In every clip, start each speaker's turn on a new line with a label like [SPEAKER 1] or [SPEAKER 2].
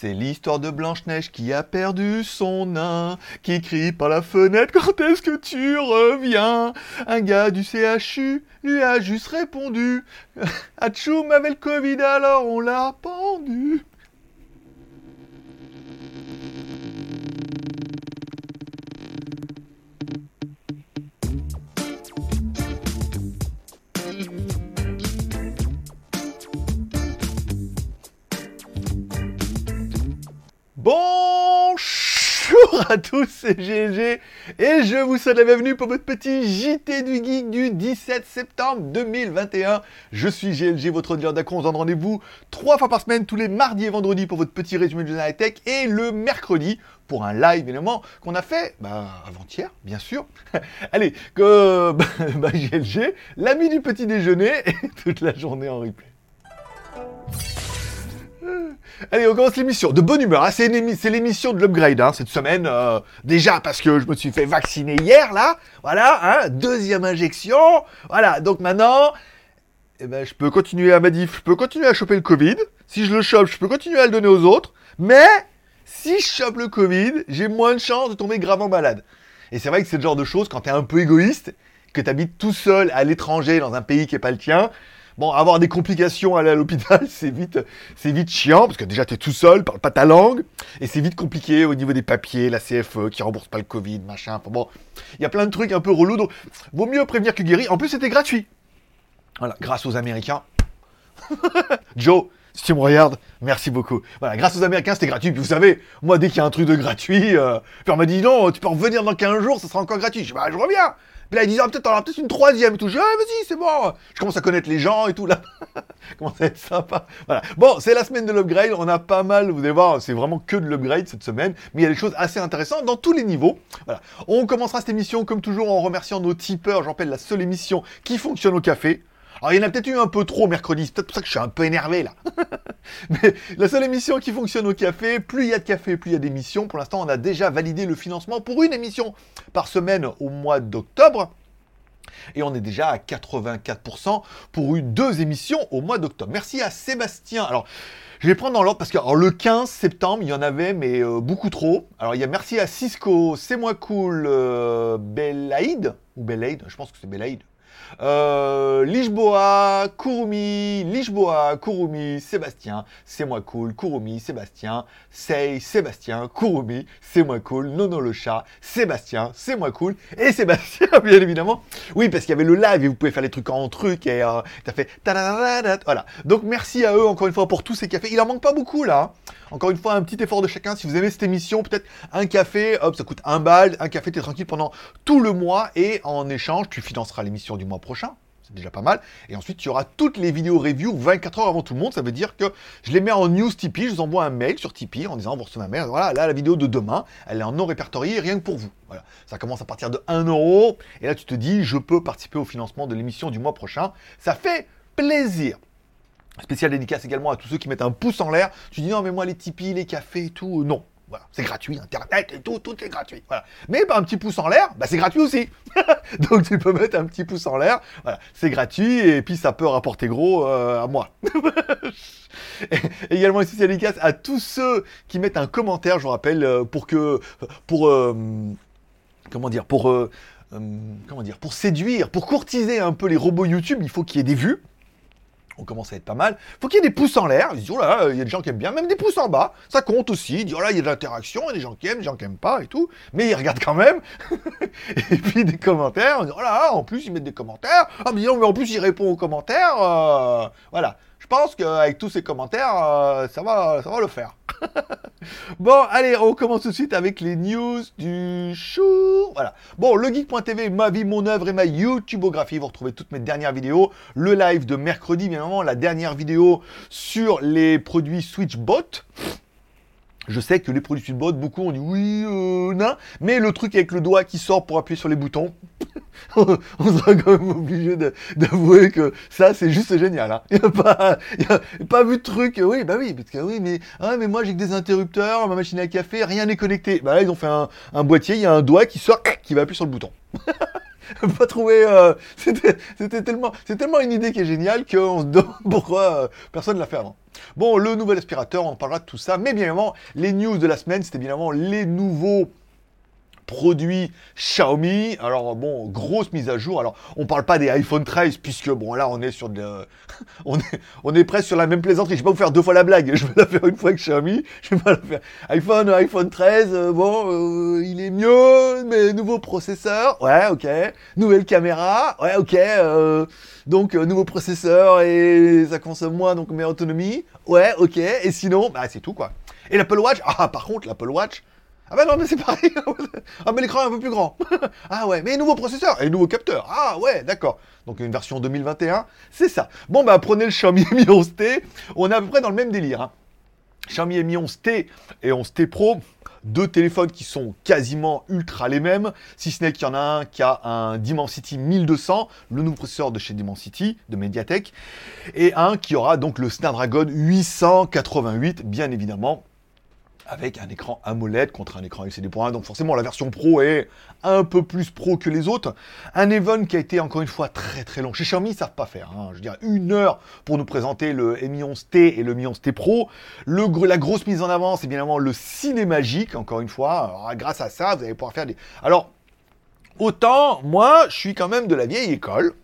[SPEAKER 1] C'est l'histoire de Blanche-Neige qui a perdu son nain, qui crie par la fenêtre quand est-ce que tu reviens? Un gars du CHU lui a juste répondu Atchoum avait le Covid alors on l'a pendu. À tous, c'est GLG et je vous souhaite la bienvenue pour votre petit JT du Geek du 17 septembre 2021. Je suis GLG, votre dealer d'accro. On se donne rendez-vous trois fois par semaine, tous les mardis et vendredis pour votre petit résumé de la tech et le mercredi pour un live évidemment qu'on a fait bah, avant-hier, bien sûr. Allez, que bah, GLG, l'ami du petit déjeuner et toute la journée en replay. Allez, on commence l'émission. De bonne humeur. hein. C'est l'émission de l'upgrade hein, cette semaine. euh, déjà parce que je me suis fait vacciner hier, là. Voilà, hein, deuxième injection. Voilà, donc maintenant, eh ben, je peux continuer à ma diff, je peux continuer à choper le Covid. Si je le chope, je peux continuer à le donner aux autres. Mais si je chope le Covid, j'ai moins de chances de tomber gravement malade. Et c'est vrai que c'est le genre de choses, quand t'es un peu égoïste, que t'habites tout seul à l'étranger dans un pays qui est pas le tien, bon, avoir des complications à aller à l'hôpital, c'est vite, c'est vite chiant, parce que déjà t'es tout seul, parle pas ta langue, et c'est vite compliqué au niveau des papiers, la CFE qui rembourse pas le Covid, machin. Bon, il y a plein de trucs un peu relous, donc vaut mieux prévenir que guérir. En plus, c'était gratuit. Voilà, grâce aux Américains. Joe, si tu me regardes, merci beaucoup. Voilà, grâce aux Américains, c'était gratuit. Puis vous savez, moi, dès qu'il y a un truc de gratuit, euh, puis on m'a dit non, tu peux revenir dans 15 jours, ça sera encore gratuit. Je dis, bah, je reviens. Puis là, ils disent, ah, peut-être, auras peut-être une troisième tout. Je dis, ah, vas-y, c'est bon. Je commence à connaître les gens et tout, là. commence à être sympa. Voilà. Bon, c'est la semaine de l'upgrade. On a pas mal, vous allez voir, c'est vraiment que de l'upgrade cette semaine. Mais il y a des choses assez intéressantes dans tous les niveaux. Voilà. On commencera cette émission, comme toujours, en remerciant nos tipeurs. Je rappelle la seule émission qui fonctionne au café. Alors, il y en a peut-être eu un peu trop mercredi, c'est peut-être pour ça que je suis un peu énervé là. Mais la seule émission qui fonctionne au café, plus il y a de café, plus il y a d'émissions. Pour l'instant, on a déjà validé le financement pour une émission par semaine au mois d'octobre. Et on est déjà à 84% pour une deux émissions au mois d'octobre. Merci à Sébastien. Alors, je vais prendre dans l'ordre parce que le 15 septembre, il y en avait, mais euh, beaucoup trop. Alors, il y a merci à Cisco, C'est moi cool, euh, ou Belaïd, je pense que c'est Belaïd. Euh, Lisboa, Kurumi, Lisboa, Sébastien, c'est moi cool, Kurumi, Sébastien, Sei, Sébastien, Kurumi, c'est moi cool, Nono le chat, Sébastien, c'est moi cool, et Sébastien, bien évidemment. Oui, parce qu'il y avait le live et vous pouvez faire les trucs en truc et euh, t'as fait voilà. Donc merci à eux encore une fois pour tous ces cafés. Il en manque pas beaucoup là. hein. Encore une fois, un petit effort de chacun. Si vous aimez cette émission, peut-être un café, hop, ça coûte un bal. Un café, t'es tranquille pendant tout le mois et en échange, tu financeras l'émission du mois prochain. C'est déjà pas mal. Et ensuite, tu auras toutes les vidéos review 24 heures avant tout le monde. Ça veut dire que je les mets en news Tipeee. Je vous envoie un mail sur Tipeee en disant, vous recevez un mail. Voilà, là, la vidéo de demain, elle est en non répertoriée, rien que pour vous. Voilà. Ça commence à partir de 1 euro. Et là, tu te dis, je peux participer au financement de l'émission du mois prochain. Ça fait plaisir. Spécial dédicace également à tous ceux qui mettent un pouce en l'air. Tu dis non mais moi les Tipeee, les cafés tout, euh, non. C'est gratuit, internet et tout, tout est gratuit. Mais un petit pouce en l'air, bah, c'est gratuit aussi. Donc tu peux mettre un petit pouce en l'air, c'est gratuit et puis ça peut rapporter gros euh, à moi. Également une spéciale dédicace à tous ceux qui mettent un commentaire, je vous rappelle, euh, pour que pour euh, comment dire, pour comment dire, pour séduire, pour courtiser un peu les robots YouTube, il faut qu'il y ait des vues on commence à être pas mal. Faut qu'il y ait des pouces en l'air. Ils disent, oh là, il y a des gens qui aiment bien, même des pouces en bas. Ça compte aussi. Ils disent, oh là, il y a de l'interaction, il y a des gens qui aiment, des gens qui aiment pas et tout. Mais ils regardent quand même. et puis des commentaires. On dit, oh là, en plus, ils mettent des commentaires. Ah, mais non, mais en plus, ils répondent aux commentaires. euh, voilà. Je pense qu'avec tous ces commentaires, euh, ça, va, ça va le faire. Bon, allez, on commence tout de suite avec les news du jour. Voilà. Bon, legeek.tv, ma vie, mon œuvre et ma YouTubeographie. Vous retrouvez toutes mes dernières vidéos. Le live de mercredi, bien évidemment, la dernière vidéo sur les produits SwitchBot. Je sais que les produits SwitchBot, beaucoup ont dit oui, euh, non. Mais le truc avec le doigt qui sort pour appuyer sur les boutons, on sera quand même obligé d'avouer que ça, c'est juste génial. hein. Il n'y a, pas- vu de truc. Oui, bah oui, parce que oui, mais, ah, mais moi j'ai que des interrupteurs, ma machine à café, rien n'est connecté. Bah là, ils ont fait un, un boîtier, il y a un doigt qui sort, qui va appuyer sur le bouton. pas trouvé. euh, C'était tellement, tellement une idée qui est géniale qu'on se demande pourquoi euh, personne l'a fait avant. Bon, le nouvel aspirateur, on parlera de tout ça, mais bien évidemment, les news de la semaine, c'était bien évidemment les nouveaux produits Xiaomi. Alors bon, grosse mise à jour. Alors on parle pas des iPhone 13 puisque bon là on est sur de, on est on est presque sur la même plaisanterie. Je vais pas vous faire deux fois la blague. Je vais la faire une fois avec Xiaomi. Je vais pas la faire. iPhone iPhone 13. euh, bon, euh, il est mieux, mais nouveau processeur. Ouais, ok. Nouvelle caméra. Ouais, ok. euh, donc euh, nouveau processeur et ça consomme moins donc meilleure autonomie. Ouais, ok. Et sinon, bah c'est tout quoi. Et l'Apple Watch? Ah par contre l'Apple Watch. Ah bah non, mais c'est pareil. ah mais l'écran est un peu plus grand. ah ouais, mais nouveau processeur et nouveau capteur. Ah ouais, d'accord. Donc une version 2021, c'est ça. Bon bah prenez le Xiaomi Mi 11T. On est à peu près dans le même délire. hein. Xiaomi Mi 11T et 11T Pro, deux téléphones qui sont quasiment ultra les mêmes, si ce n'est qu'il y en a un qui a un Dimensity 1200, le nouveau processeur de chez Dimensity, de Mediatek, et un qui aura donc le Snapdragon 888, bien évidemment, avec un écran AMOLED contre un écran LCD.1, donc forcément la version Pro est un peu plus pro que les autres. Un event qui a été encore une fois très très long. Chez Xiaomi, ils savent pas faire. hein. Je dirais une heure pour nous présenter le Mi 11T et le Mi 11T Pro. La grosse mise en avant, c'est bien évidemment le cinémagique, encore une fois. Alors, grâce à ça, vous allez pouvoir faire des... Alors, autant, moi, je suis quand même de la vieille école.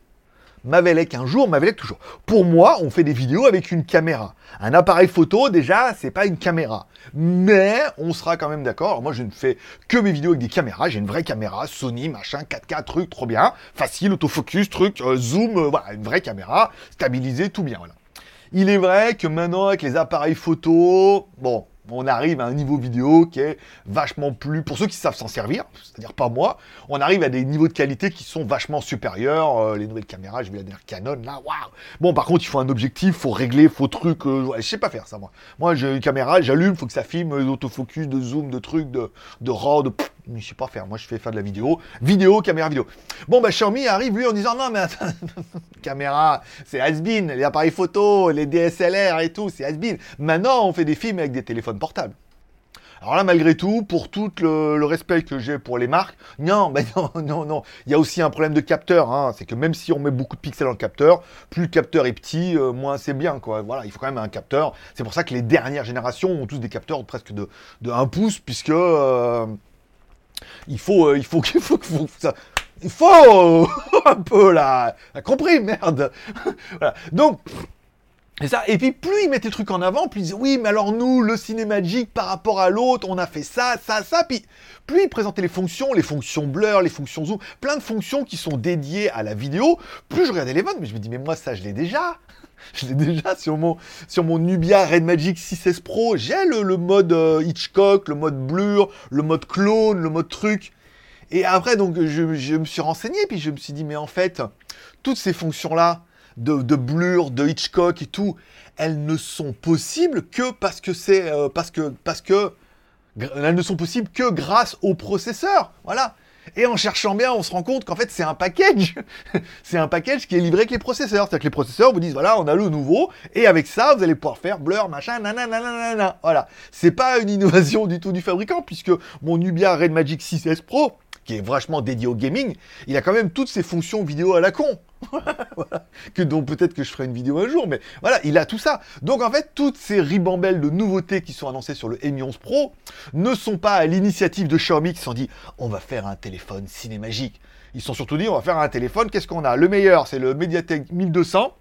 [SPEAKER 1] Mavelec un jour, Mavelec toujours. Pour moi, on fait des vidéos avec une caméra. Un appareil photo, déjà, c'est pas une caméra. Mais on sera quand même d'accord. Moi, je ne fais que mes vidéos avec des caméras. J'ai une vraie caméra, Sony, machin, 4K, truc, trop bien. Facile, autofocus, truc, euh, zoom, euh, voilà, une vraie caméra, stabilisée, tout bien, voilà. Il est vrai que maintenant, avec les appareils photo, bon, on arrive à un niveau vidéo qui est vachement plus, pour ceux qui savent s'en servir, c'est-à-dire pas moi, on arrive à des niveaux de qualité qui sont vachement supérieurs. Euh, les nouvelles caméras, je vais la dernière Canon, là, waouh Bon, par contre, il faut un objectif, faut régler, faut truc, euh, je sais pas faire ça, moi. Moi, j'ai une caméra, j'allume, faut que ça filme, d'autofocus, de zoom, de trucs, de, de RAW, de... je sais pas faire, moi je fais faire de la vidéo, vidéo, caméra, vidéo. Bon, bah Xiaomi arrive lui en disant non, mais attends, caméra, c'est has-been, les appareils photo, les DSLR et tout, c'est has-been. Maintenant, on fait des films avec des téléphones portables. Alors là, malgré tout, pour tout le, le respect que j'ai pour les marques, non, ben non, non, non. Il y a aussi un problème de capteur. Hein. C'est que même si on met beaucoup de pixels dans le capteur, plus le capteur est petit, euh, moins c'est bien. Quoi. Voilà, il faut quand même un capteur. C'est pour ça que les dernières générations ont tous des capteurs presque de, de 1 pouce, puisque euh, il faut, euh, il faut, qu'il faut, que faut ça. Il faut un peu là, compris, merde. voilà. Donc, et ça, et puis plus ils mettaient le truc en avant, plus oui, mais alors nous, le cinémagique par rapport à l'autre, on a fait ça, ça, ça. Puis plus ils présentaient les fonctions, les fonctions blur, les fonctions zoom, plein de fonctions qui sont dédiées à la vidéo, plus je regardais les votes, mais je me dis mais moi ça je l'ai déjà. Je l'ai déjà sur mon, sur mon Nubia Red Magic 6S Pro. J'ai le, le mode euh, Hitchcock, le mode blur, le mode clone, le mode truc. Et après, donc, je, me suis renseigné, puis je me suis dit, mais en fait, toutes ces fonctions-là, de, de blur, de Hitchcock et tout, elles ne sont possibles que parce que c'est euh, parce que elles ne sont possibles que grâce au processeur. Voilà. Et en cherchant bien, on se rend compte qu'en fait, c'est un package. c'est un package qui est livré avec les processeurs. C'est-à-dire que les processeurs vous disent, voilà, on a le nouveau, et avec ça, vous allez pouvoir faire blur, machin, nanana, nanana. Voilà. C'est pas une innovation du tout du fabricant, puisque mon Nubia Red Magic 6S Pro, qui est vachement dédié au gaming, il a quand même toutes ces fonctions vidéo à la con. Que dont peut-être que je ferai une vidéo un jour, mais voilà, il a tout ça. Donc en fait, toutes ces ribambelles de nouveautés qui sont annoncées sur le Mi 11 Pro ne sont pas à l'initiative de Xiaomi qui se sont dit on va faire un téléphone cinémagique. Ils sont surtout dit on va faire un téléphone, qu'est-ce qu'on a? Le meilleur, c'est le Mediatek 1200.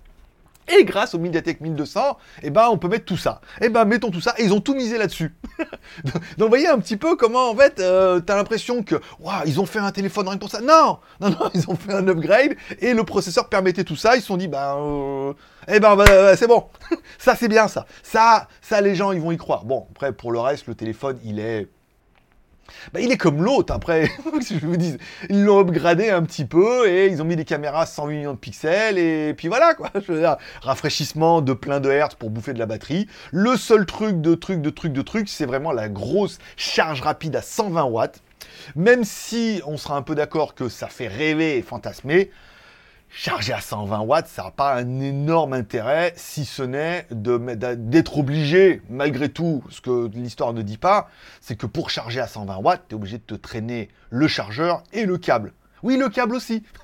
[SPEAKER 1] Et grâce au Mediatek 1200, eh ben, on peut mettre tout ça. Eh ben, mettons tout ça. Et ils ont tout misé là-dessus. Donc, vous voyez un petit peu comment, en fait, euh, t'as l'impression que, waouh, ils ont fait un téléphone rien que pour ça. Non, non, non, ils ont fait un upgrade et le processeur permettait tout ça. Ils se sont dit, ben, eh ben, bah, c'est bon. ça, c'est bien, ça. Ça, ça, les gens, ils vont y croire. Bon, après, pour le reste, le téléphone, il est bah, il est comme l'autre, après, je vous dis. Ils l'ont upgradé un petit peu et ils ont mis des caméras 108 millions de pixels et puis voilà quoi. Je veux dire, rafraîchissement de plein de hertz pour bouffer de la batterie. Le seul truc de truc de truc de truc, c'est vraiment la grosse charge rapide à 120 watts. Même si on sera un peu d'accord que ça fait rêver et fantasmer, charger à 120 watts, ça n'a pas un énorme intérêt, si ce n'est d'être obligé, malgré tout, ce que l'histoire ne dit pas, c'est que pour charger à 120 watts, tu es obligé de te traîner le chargeur et le câble. Oui, le câble aussi.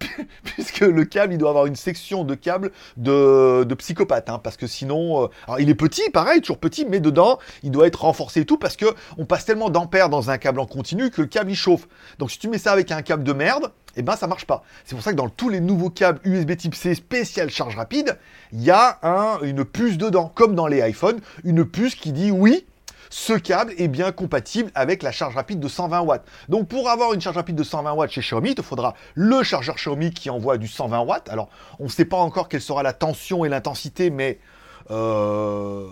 [SPEAKER 1] puisque le câble, il doit avoir une section de câble de, psychopathe, hein, parce que sinon, euh, alors il est petit, pareil, toujours petit, mais dedans, il doit être renforcé et tout, parce que on passe tellement d'ampères dans un câble en continu que le câble il chauffe. Donc si tu mets ça avec un câble de merde, eh ben ça marche pas. C'est pour ça que dans tous les nouveaux câbles USB Type C spécial charge rapide, il y a un, une puce dedans, comme dans les iPhones, une puce qui dit oui, ce câble est bien compatible avec la charge rapide de 120 watts. Donc pour avoir une charge rapide de 120 watts chez Xiaomi, il te faudra le chargeur Xiaomi qui envoie du 120 watts. Alors on ne sait pas encore quelle sera la tension et l'intensité, mais 20 euh,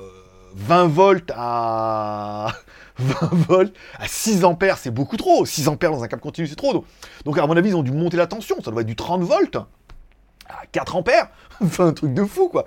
[SPEAKER 1] volts à 20 volts à 6 ampères, c'est beaucoup trop. 6 ampères dans un câble continu, c'est trop. Donc à mon avis, ils ont dû monter la tension. Ça doit être du 30 volts. 4 ampères un truc de fou, quoi.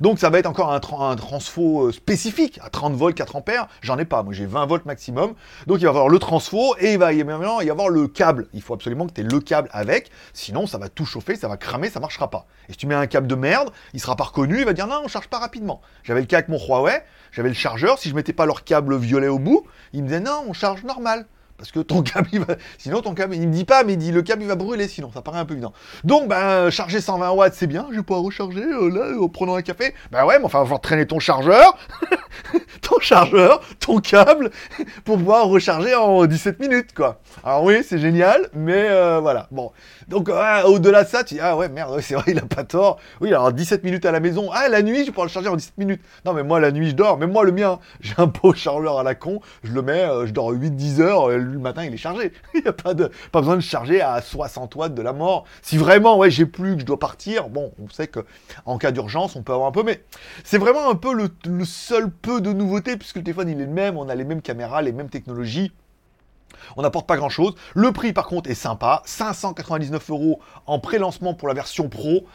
[SPEAKER 1] Donc, ça va être encore un, un transfo euh, spécifique. À 30 volts, 4 ampères, j'en ai pas. Moi, j'ai 20 volts maximum. Donc, il va y avoir le transfo et il va y avoir le câble. Il faut absolument que tu aies le câble avec. Sinon, ça va tout chauffer, ça va cramer, ça marchera pas. Et si tu mets un câble de merde, il sera pas reconnu, il va dire non, on charge pas rapidement. J'avais le cas avec mon Huawei, j'avais le chargeur. Si je mettais pas leur câble violet au bout, il me disait non, on charge normal. Parce que ton câble, il va... sinon ton câble, il me dit pas, mais il dit le câble, il va brûler, sinon ça paraît un peu évident. Donc, ben, charger 120 watts, c'est bien, je vais pouvoir recharger euh, là, en prenant un café. Ben ouais, mais enfin, va traîner ton chargeur, ton chargeur, ton câble, pour pouvoir recharger en 17 minutes, quoi. Alors oui, c'est génial, mais euh, voilà. Bon, donc au-delà de ça, tu dis, ah ouais, merde, c'est vrai, il a pas tort. Oui, alors 17 minutes à la maison. Ah, la nuit, je pouvoir le charger en 17 minutes. Non, mais moi, la nuit, je dors. Mais moi, le mien, j'ai un beau chargeur à la con, je le mets, euh, je dors 8-10 heures, le matin, il est chargé. il n'y a pas, de, pas besoin de charger à 60 watts de la mort. Si vraiment, ouais, j'ai plus, que je dois partir, bon, on sait que en cas d'urgence, on peut avoir un peu, mais c'est vraiment un peu le, seul peu de nouveauté, puisque le téléphone, il est le même, on a les mêmes caméras, les mêmes technologies. On n'apporte pas grand chose. Le prix, par contre, est sympa. 599 euros en pré-lancement pour la version Pro.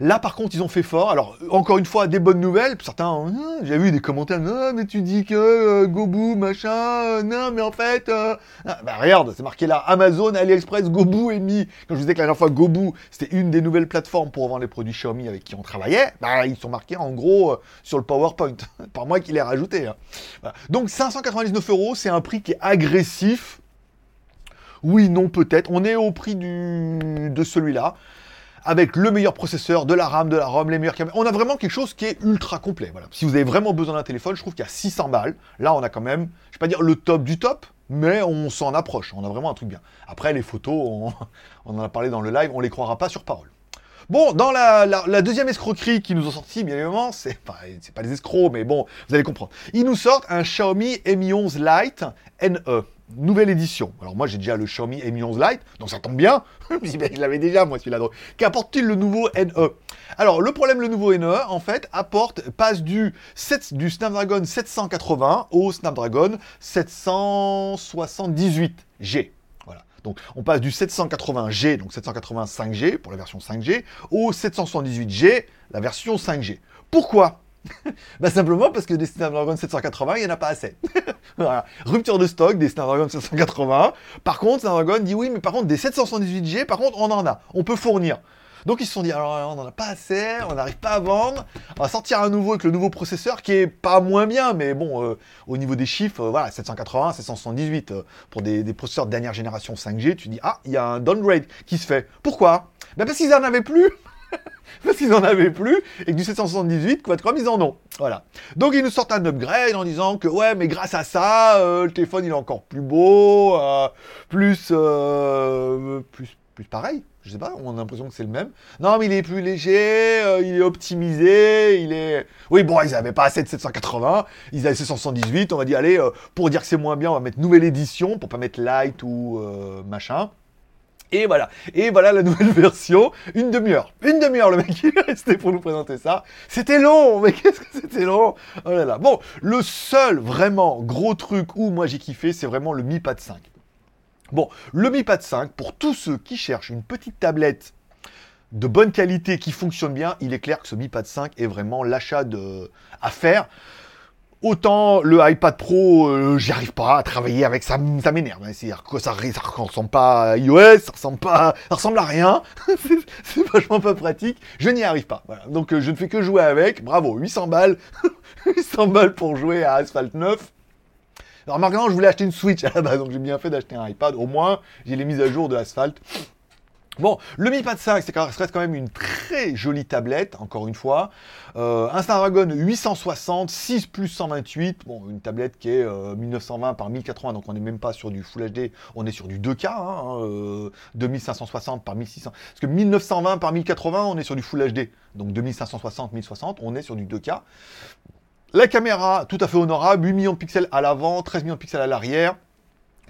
[SPEAKER 1] Là, par contre, ils ont fait fort. Alors, encore une fois, des bonnes nouvelles. Certains, hein, j'ai vu des commentaires, non, mais tu dis que euh, Gobu, machin, euh, non, mais en fait, euh, ah, bah, regarde, c'est marqué là, Amazon, AliExpress, Gobu est mis. Quand je vous disais que la dernière fois, Gobu, c'était une des nouvelles plateformes pour vendre les produits Xiaomi avec qui on travaillait, bah, ils sont marqués en gros sur le PowerPoint. Par moi qui l'ai rajouté. Hein. Donc, 599 euros, c'est un prix qui est agressif. Oui, non, peut-être. On est au prix du... de celui-là avec le meilleur processeur, de la RAM, de la ROM, les meilleurs caméras. On a vraiment quelque chose qui est ultra complet. Voilà. Si vous avez vraiment besoin d'un téléphone, je trouve qu'il y a 600 balles. Là, on a quand même, je vais pas dire le top du top, mais on s'en approche. On a vraiment un truc bien. Après, les photos, on, en a parlé dans le live, on les croira pas sur parole. Bon, dans la, deuxième escroquerie qu'ils nous ont sorti, bien évidemment, c'est pas, pas des escrocs, mais bon, vous allez comprendre. Ils nous sortent un Xiaomi Mi 11 Lite NE nouvelle édition. Alors moi j'ai déjà le Xiaomi Mi 11 Lite, donc ça tombe bien. je l'avais déjà moi celui-là. Qu'apporte-t-il le nouveau NE Alors le problème, le nouveau NE en fait apporte passe du 7, du Snapdragon 780 au Snapdragon 778G. Voilà. Donc on passe du 780G, donc 785G pour la version 5G, au 778G, la version 5G. Pourquoi? bah simplement parce que des Snapdragon 780, il n'y en a pas assez. Rupture de stock des Snapdragon 780. Par contre, Snapdragon dit oui, mais par contre, des 778G, par contre, on en a. On peut fournir. Donc ils se sont dit, alors on n'en a pas assez, on n'arrive pas à vendre, on va sortir un nouveau avec le nouveau processeur qui est pas moins bien, mais bon, euh, au niveau des chiffres, euh, voilà, 780, 778, euh, pour des, processeurs de dernière génération 5G, tu dis, ah, il y a un downgrade qui se fait. Pourquoi? Ben Parce qu'ils n'en avaient plus parce qu'ils n'en avaient plus, et que du 778, Quadcom, ils en ont. Voilà. Donc ils nous sortent un upgrade en disant que ouais, mais grâce à ça, euh, le téléphone il est encore plus beau, euh, plus, euh, plus, plus pareil. Je sais pas, on a l'impression que c'est le même. Non, mais il est plus léger, il est optimisé, il est... Oui, bon, ils n'avaient pas assez de 780, ils avaient 778, on va dire, allez, pour dire que c'est moins bien, on va mettre nouvelle édition, pour pas mettre light ou machin. Et voilà. Et voilà la nouvelle version. Une demi-heure. Une demi-heure, le mec, il est resté pour nous présenter ça. C'était long, mais qu'est-ce que c'était long Oh là là. Bon, le seul vraiment gros truc où moi j'ai kiffé, c'est vraiment le Mi Pad 5. Bon, le Mi Pad 5, pour tous ceux qui cherchent une petite tablette de bonne qualité qui fonctionne bien, il est clair que ce Mi Pad 5 est vraiment l'achat à faire. Autant le iPad Pro, euh, j'y arrive pas à travailler avec ça, ça m'énerve. Hein. C'est-à-dire que ça, ça ressemble pas à iOS, ça ressemble pas, ça ressemble à rien. c'est vachement pas pratique. Je n'y arrive pas. Donc euh, je ne fais que jouer avec. Bravo, 800 balles, 800 balles pour jouer à Asphalt 9. Alors maintenant, je voulais acheter une Switch à la base, donc j'ai bien fait d'acheter un iPad. Au moins, j'ai les mises à jour de Asphalt. Bon, le Mi Pad 5, c'est reste quand même une très jolie tablette, encore une fois. Euh, un Snapdragon 860, 6 plus 128. Bon, une tablette qui est 1920 par 1080, donc on n'est même pas sur du Full HD, on est sur du 2K, hein, 2560 par 1600. Parce que 1920 par 1080, on est sur du Full HD. Donc 2560, 1060, on est sur du 2K. La caméra, tout à fait honorable, 8 millions de pixels à l'avant, 13 millions de pixels à l'arrière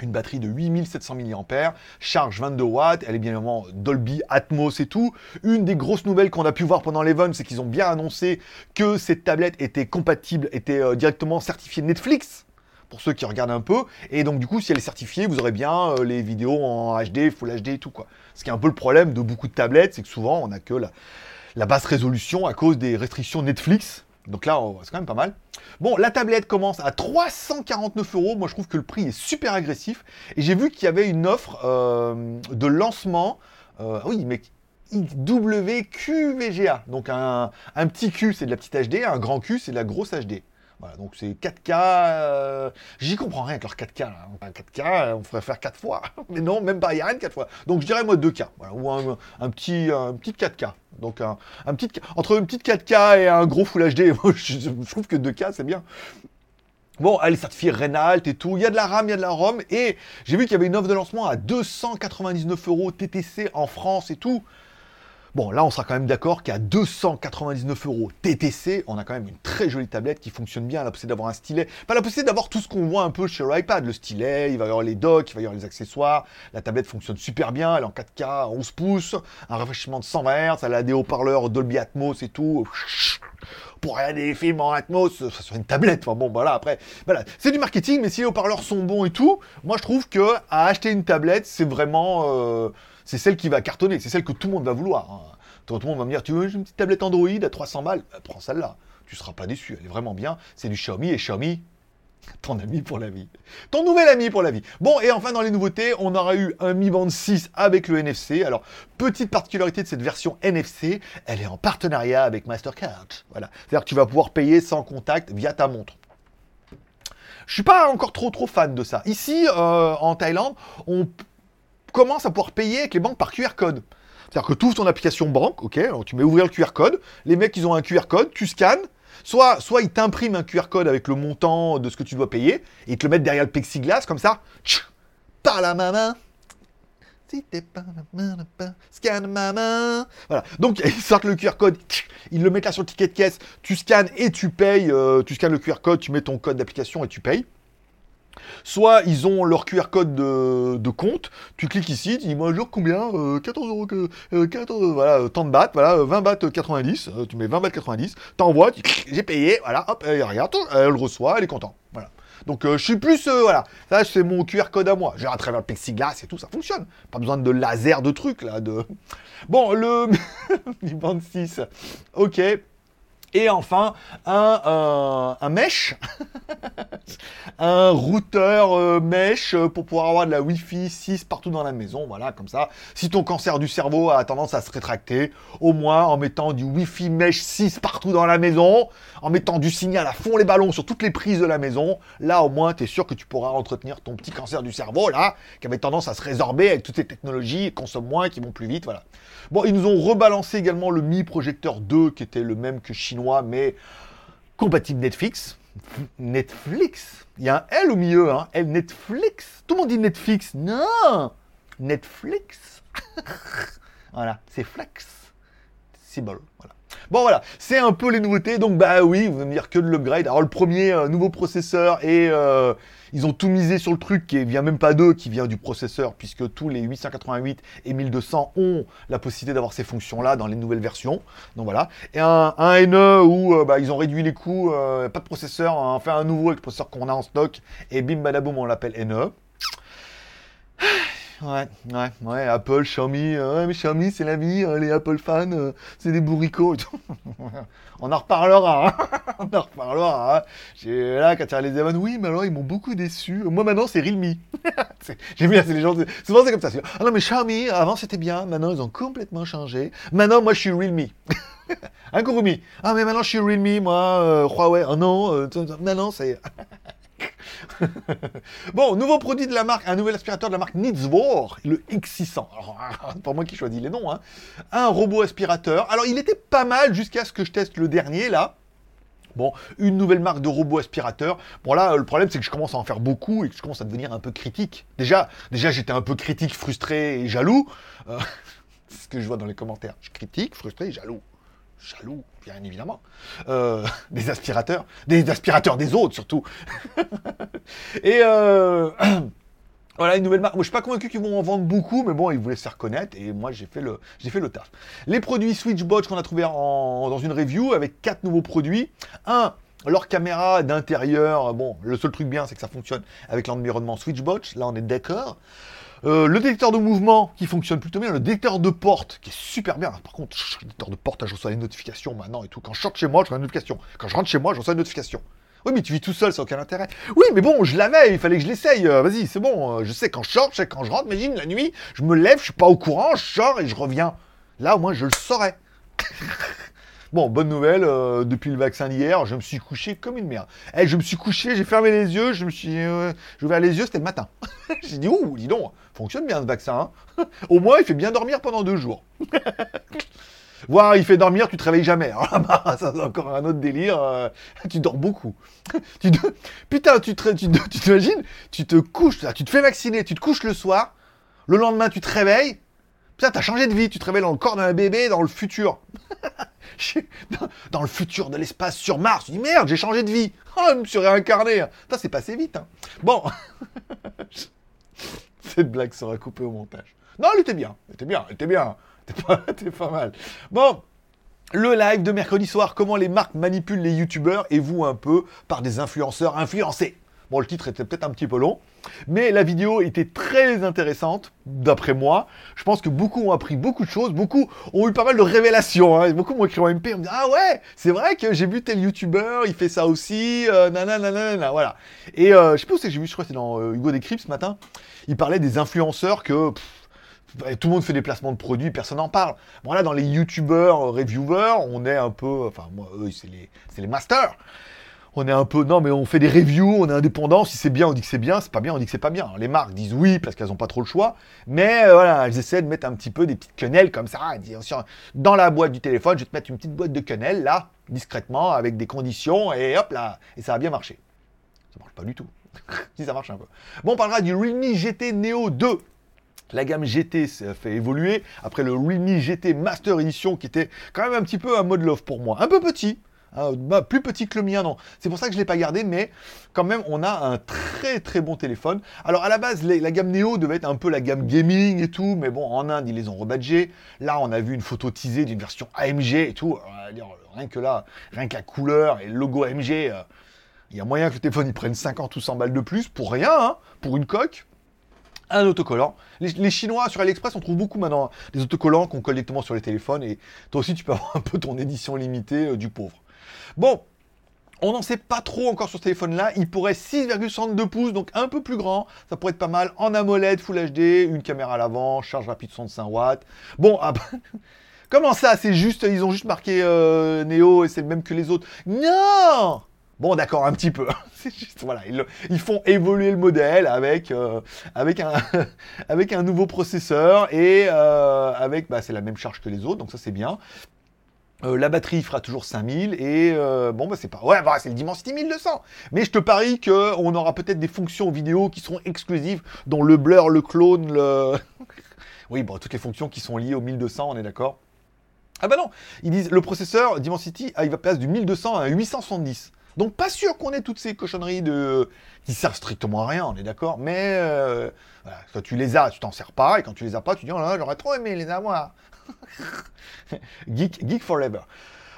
[SPEAKER 1] une batterie de 8700 mAh, charge 22 watts, elle est bien évidemment Dolby Atmos et tout. Une des grosses nouvelles qu'on a pu voir pendant l'event, c'est qu'ils ont bien annoncé que cette tablette était compatible, était euh, directement certifiée Netflix pour ceux qui regardent un peu. Et donc, du coup, si elle est certifiée, vous aurez bien euh, les vidéos en HD, Full HD et tout, quoi. Ce qui est un peu le problème de beaucoup de tablettes, c'est que souvent, on n'a que la, la basse résolution à cause des restrictions Netflix. Donc là, c'est quand même pas mal. Bon, la tablette commence à 349 euros. Moi, je trouve que le prix est super agressif. Et j'ai vu qu'il y avait une offre euh, de lancement. Euh, oui, mais IWQVGA. Donc un, un petit Q, c'est de la petite HD. Un grand Q, c'est de la grosse HD. Voilà, donc c'est 4K. Euh, j'y comprends rien avec leur 4K. Là. 4K, on ferait faire 4 fois. Mais non, même pas, il n'y rien de 4 fois. Donc je dirais moi 2K. Voilà, ou un, petit, un petit 4K. Donc un, un, petit, entre une petite 4K et un gros Full HD, je, trouve que 2K c'est bien. Bon, elle est certifiée Renault et tout. Il y a de la RAM, il y a de la ROM. Et j'ai vu qu'il y avait une offre de lancement à 299 euros TTC en France et tout. Bon, là, on sera quand même d'accord qu'à 299 euros TTC, on a quand même une très jolie tablette qui fonctionne bien. La possibilité d'avoir un stylet. Pas la possibilité d'avoir tout ce qu'on voit un peu chez l'iPad. Le stylet, il va y avoir les docks, il va y avoir les accessoires. La tablette fonctionne super bien. Elle est en 4K, 11 pouces. Un rafraîchissement de 120 Hz. Elle a des haut-parleurs Dolby Atmos et tout. Pour regarder des films en Atmos sur une tablette. Enfin bon, voilà, après, voilà. C'est du marketing, mais si les haut-parleurs sont bons et tout, moi je trouve que à acheter une tablette, c'est vraiment. Euh, c'est celle qui va cartonner, c'est celle que tout le monde va vouloir. Hein. Tout le monde va me dire, tu veux une petite tablette Android à 300 balles? Bah, Prends celle-là. Tu ne seras pas déçu, elle est vraiment bien. C'est du Xiaomi et Xiaomi, ton ami pour la vie. Ton nouvel ami pour la vie. Bon, et enfin, dans les nouveautés, on aura eu un Mi Band 6 avec le NFC. Alors, petite particularité de cette version NFC, elle est en partenariat avec Mastercard. Voilà. C'est-à-dire que tu vas pouvoir payer sans contact via ta montre. Je suis pas encore trop trop fan de ça. Ici, euh, en Thaïlande, on commence à pouvoir payer avec les banques par QR code. C'est-à-dire que tu ouvres ton application banque, ok, tu mets ouvrir le QR code, les mecs ils ont un QR code, tu scannes, soit, soit ils t'impriment un QR code avec le montant de ce que tu dois payer, et ils te le mettent derrière le plexiglas, comme ça, par la main, si t'es pas scanne ma main. Voilà. Donc, ils sortent le QR code, ils le mettent là sur le ticket de caisse, tu scannes et tu payes. euh, tu scannes le QR code, tu mets ton code d'application et tu payes. Soit ils ont leur QR code de, compte, tu cliques ici, tu dis bonjour combien 14 euh, euros 14 euh, voilà tant de bahts, voilà 20 bahts 90, tu mets 20 bahts 90, t'envoies, j'ai payé, voilà hop, elle regarde, elle le reçoit, elle est contente, voilà. Donc je suis plus voilà, ça c'est mon QR code à moi. J'ai à travers le plexiglas et tout, ça fonctionne. Pas besoin de laser de trucs là de. Bon le 26. OK. Et enfin, un, un, mesh, un routeur euh, mesh pour pouvoir avoir de la Wi-Fi 6 partout dans la maison. Voilà, comme ça. Si ton cancer du cerveau a tendance à se rétracter, au moins en mettant du Wi-Fi mesh 6 partout dans la maison, en mettant du signal à fond les ballons sur toutes les prises de la maison, là au moins tu es sûr que tu pourras entretenir ton petit cancer du cerveau, là, qui avait tendance à se résorber avec toutes ces technologies, qui consomment moins, qui vont plus vite, voilà. Bon, ils nous ont rebalancé également le Mi Projecteur 2, qui était le même que mais compatible Netflix. Netflix Il y a un L au milieu, hein L Netflix Tout le monde dit Netflix. Non Netflix Voilà, c'est flex. C'est voilà. Bon voilà, c'est un peu les nouveautés, donc bah oui, vous allez me dire que de l'upgrade. Alors le premier, euh, nouveau processeur, et euh, ils ont tout misé sur le truc qui vient même pas d'eux, qui vient du processeur, puisque tous les 888 et 1200 ont la possibilité d'avoir ces fonctions-là dans les nouvelles versions. Donc voilà. Et un, NE où euh, bah, ils ont réduit les coûts, pas de processeur, on hein, fait un nouveau avec le processeur qu'on a en stock, et bim badaboum, on l'appelle NE. Ouais, ouais, ouais, Apple, Xiaomi, euh, ouais, mais Xiaomi, c'est la vie, hein, les Apple fans, euh, c'est des bourricots. On en reparlera, hein. on en reparlera. Hein. Là, quand tu as les Evan, oui, mais alors ils m'ont beaucoup déçu. Moi, maintenant, c'est Realme. J'aime bien, c'est les gens, souvent c'est comme ça. Ah non, mais Xiaomi, avant c'était bien, maintenant ils ont complètement changé. Maintenant, moi, je suis Realme. Un Kurumi? Ah, mais maintenant, je suis Realme, moi, euh, Huawei. Ah non, maintenant, c'est. bon, nouveau produit de la marque, un nouvel aspirateur de la marque Nitzvor, le X600. Alors, pas moi qui choisis les noms, hein. Un robot aspirateur. Alors, il était pas mal jusqu'à ce que je teste le dernier, là. Bon, une nouvelle marque de robot aspirateur. Bon là, le problème c'est que je commence à en faire beaucoup et que je commence à devenir un peu critique. Déjà, déjà j'étais un peu critique, frustré et jaloux. Euh, ce que je vois dans les commentaires. Je critique, frustré jaloux. Jaloux, bien évidemment. Euh, des aspirateurs, des aspirateurs des autres surtout. et euh, Voilà, une nouvelle marque. Moi, je suis pas convaincu qu'ils vont en vendre beaucoup, mais bon, ils voulaient se faire connaître et moi, j'ai fait le, j'ai fait le taf. Les produits Switchbot qu'on a trouvé dans une review avec quatre nouveaux produits. Un, leur caméra d'intérieur. Bon, le seul truc bien, c'est que ça fonctionne avec l'environnement Switchbot. Là, on est d'accord. Euh, le détecteur de mouvement qui fonctionne plutôt bien, le détecteur de porte qui est super bien. Par contre, le détecteur de porte, je reçois les notifications maintenant et tout. Quand je sors chez moi, je reçois une notification. Quand je rentre chez moi, je reçois une notification. Oui, mais tu vis tout seul, ça n'a aucun intérêt. Oui, mais bon, je l'avais, il fallait que je l'essaye. Euh, vas-y, c'est bon. Euh, je sais quand je sors, je sais quand je rentre. Imagine, la nuit, je me lève, je suis pas au courant, je sors et je reviens. Là, au moins, je le saurais. bon, bonne nouvelle, euh, depuis le vaccin d'hier, je me suis couché comme une merde. Eh, je me suis couché, j'ai fermé les yeux, je me suis... j'ai ouvert les yeux, c'était le matin. j'ai dit, ouh, dis donc, fonctionne bien ce vaccin. Hein. au moins, il fait bien dormir pendant deux jours. Voir, il fait dormir, tu te réveilles jamais. Bah, ça c'est encore un autre délire. Euh, tu dors beaucoup. tu Putain, tu te, tu, tu t'imagines, tu te couches, tu te fais vacciner, tu te couches le soir. Le lendemain, tu te réveilles. Putain, t'as changé de vie. Tu te réveilles dans le corps d'un bébé dans le futur. Dans, le futur de l'espace sur Mars. Tu dis merde, j'ai changé de vie. Oh, je me suis réincarné. Ça, c'est passé vite. Hein. Bon. Cette blague sera coupée au montage. Non, elle était bien. Elle était bien. Elle était bien. T'es pas, mal. Bon, le live de mercredi soir, comment les marques manipulent les youtubeurs et vous un peu par des influenceurs influencés. Bon, le titre était peut-être un petit peu long, mais la vidéo était très intéressante, d'après moi. Je pense que beaucoup ont appris beaucoup de choses, beaucoup ont eu pas mal de révélations. Hein. Beaucoup m'ont écrit en MP, on me dit Ah ouais, c'est vrai que j'ai vu tel youtubeur, il fait ça aussi, euh, nanana, voilà. Et euh, je sais pas où c'est que j'ai vu, je crois que c'est dans euh, Hugo Décrypte ce matin, il parlait des influenceurs que tout le monde fait des placements de produits, personne n'en parle. Bon là, dans les youtubeurs, euh, reviewers, on est un peu, enfin moi, eux, c'est les masters. On est un peu, non mais on fait des reviews, on est indépendant, si c'est bien, on dit que c'est bien, c'est pas bien, on dit que c'est pas bien. Les marques disent oui parce qu'elles n'ont pas trop le choix, mais euh, voilà, elles essaient de mettre un petit peu des petites quenelles comme ça, dans la boîte du téléphone, je vais te mettre une petite boîte de quenelles là, discrètement, avec des conditions, et hop là, et ça va bien marcher. Ça marche pas du tout. si ça marche un peu. Bon, on parlera du Realme GT Neo 2. La gamme GT s'est fait évoluer après le Realme GT Master Edition qui était quand même un petit peu un mode love pour moi. Un peu petit, hein, bah, plus petit que le mien, non. C'est pour ça que je ne l'ai pas gardé, mais quand même, on a un très très bon téléphone. Alors à la base, la gamme Neo devait être un peu la gamme gaming et tout, mais bon, en Inde, ils les ont rebadgés. Là, on a vu une photo teasée d'une version AMG et tout. rien que là, rien que la couleur et le logo AMG, euh, il y a moyen que le téléphone il prenne 50 ou 100 balles de plus pour rien, hein, pour une coque un autocollant. Les, Chinois sur AliExpress, on trouve beaucoup maintenant des autocollants qu'on colle directement sur les téléphones et toi aussi tu peux avoir un peu ton édition limitée euh, du pauvre. Bon, on n'en sait pas trop encore sur ce téléphone-là. Il pourrait 6,62 pouces, donc un peu plus grand. Ça pourrait être pas mal. En AMOLED, Full HD, une caméra à l'avant, charge rapide 65 watts. Bon, ah, comment ça C'est juste, ils ont juste marqué euh, Neo et c'est le même que les autres. Non Bon, d'accord, un petit peu. C'est juste, voilà, ils, font évoluer le modèle avec, euh, un nouveau processeur et euh, avec, bah, c'est la même charge que les autres, donc ça c'est bien. Euh, la batterie fera toujours 5000 et bon bah c'est pas ouais bah, c'est le Dimensity 1200 mais je te parie que on aura peut-être des fonctions vidéo qui seront exclusives dont le blur le clone le oui bon toutes les fonctions qui sont liées au 1200 on est d'accord ah bah non ils disent le processeur Dimensity ah, il va passer du 1200 à 870 donc pas sûr qu'on ait toutes ces cochonneries de qui servent strictement à rien, on est d'accord. Mais euh, quand tu les as, tu t'en sers pas, et quand tu les as pas, tu dis oh j'aurais trop aimé les avoir. Geek, geek forever.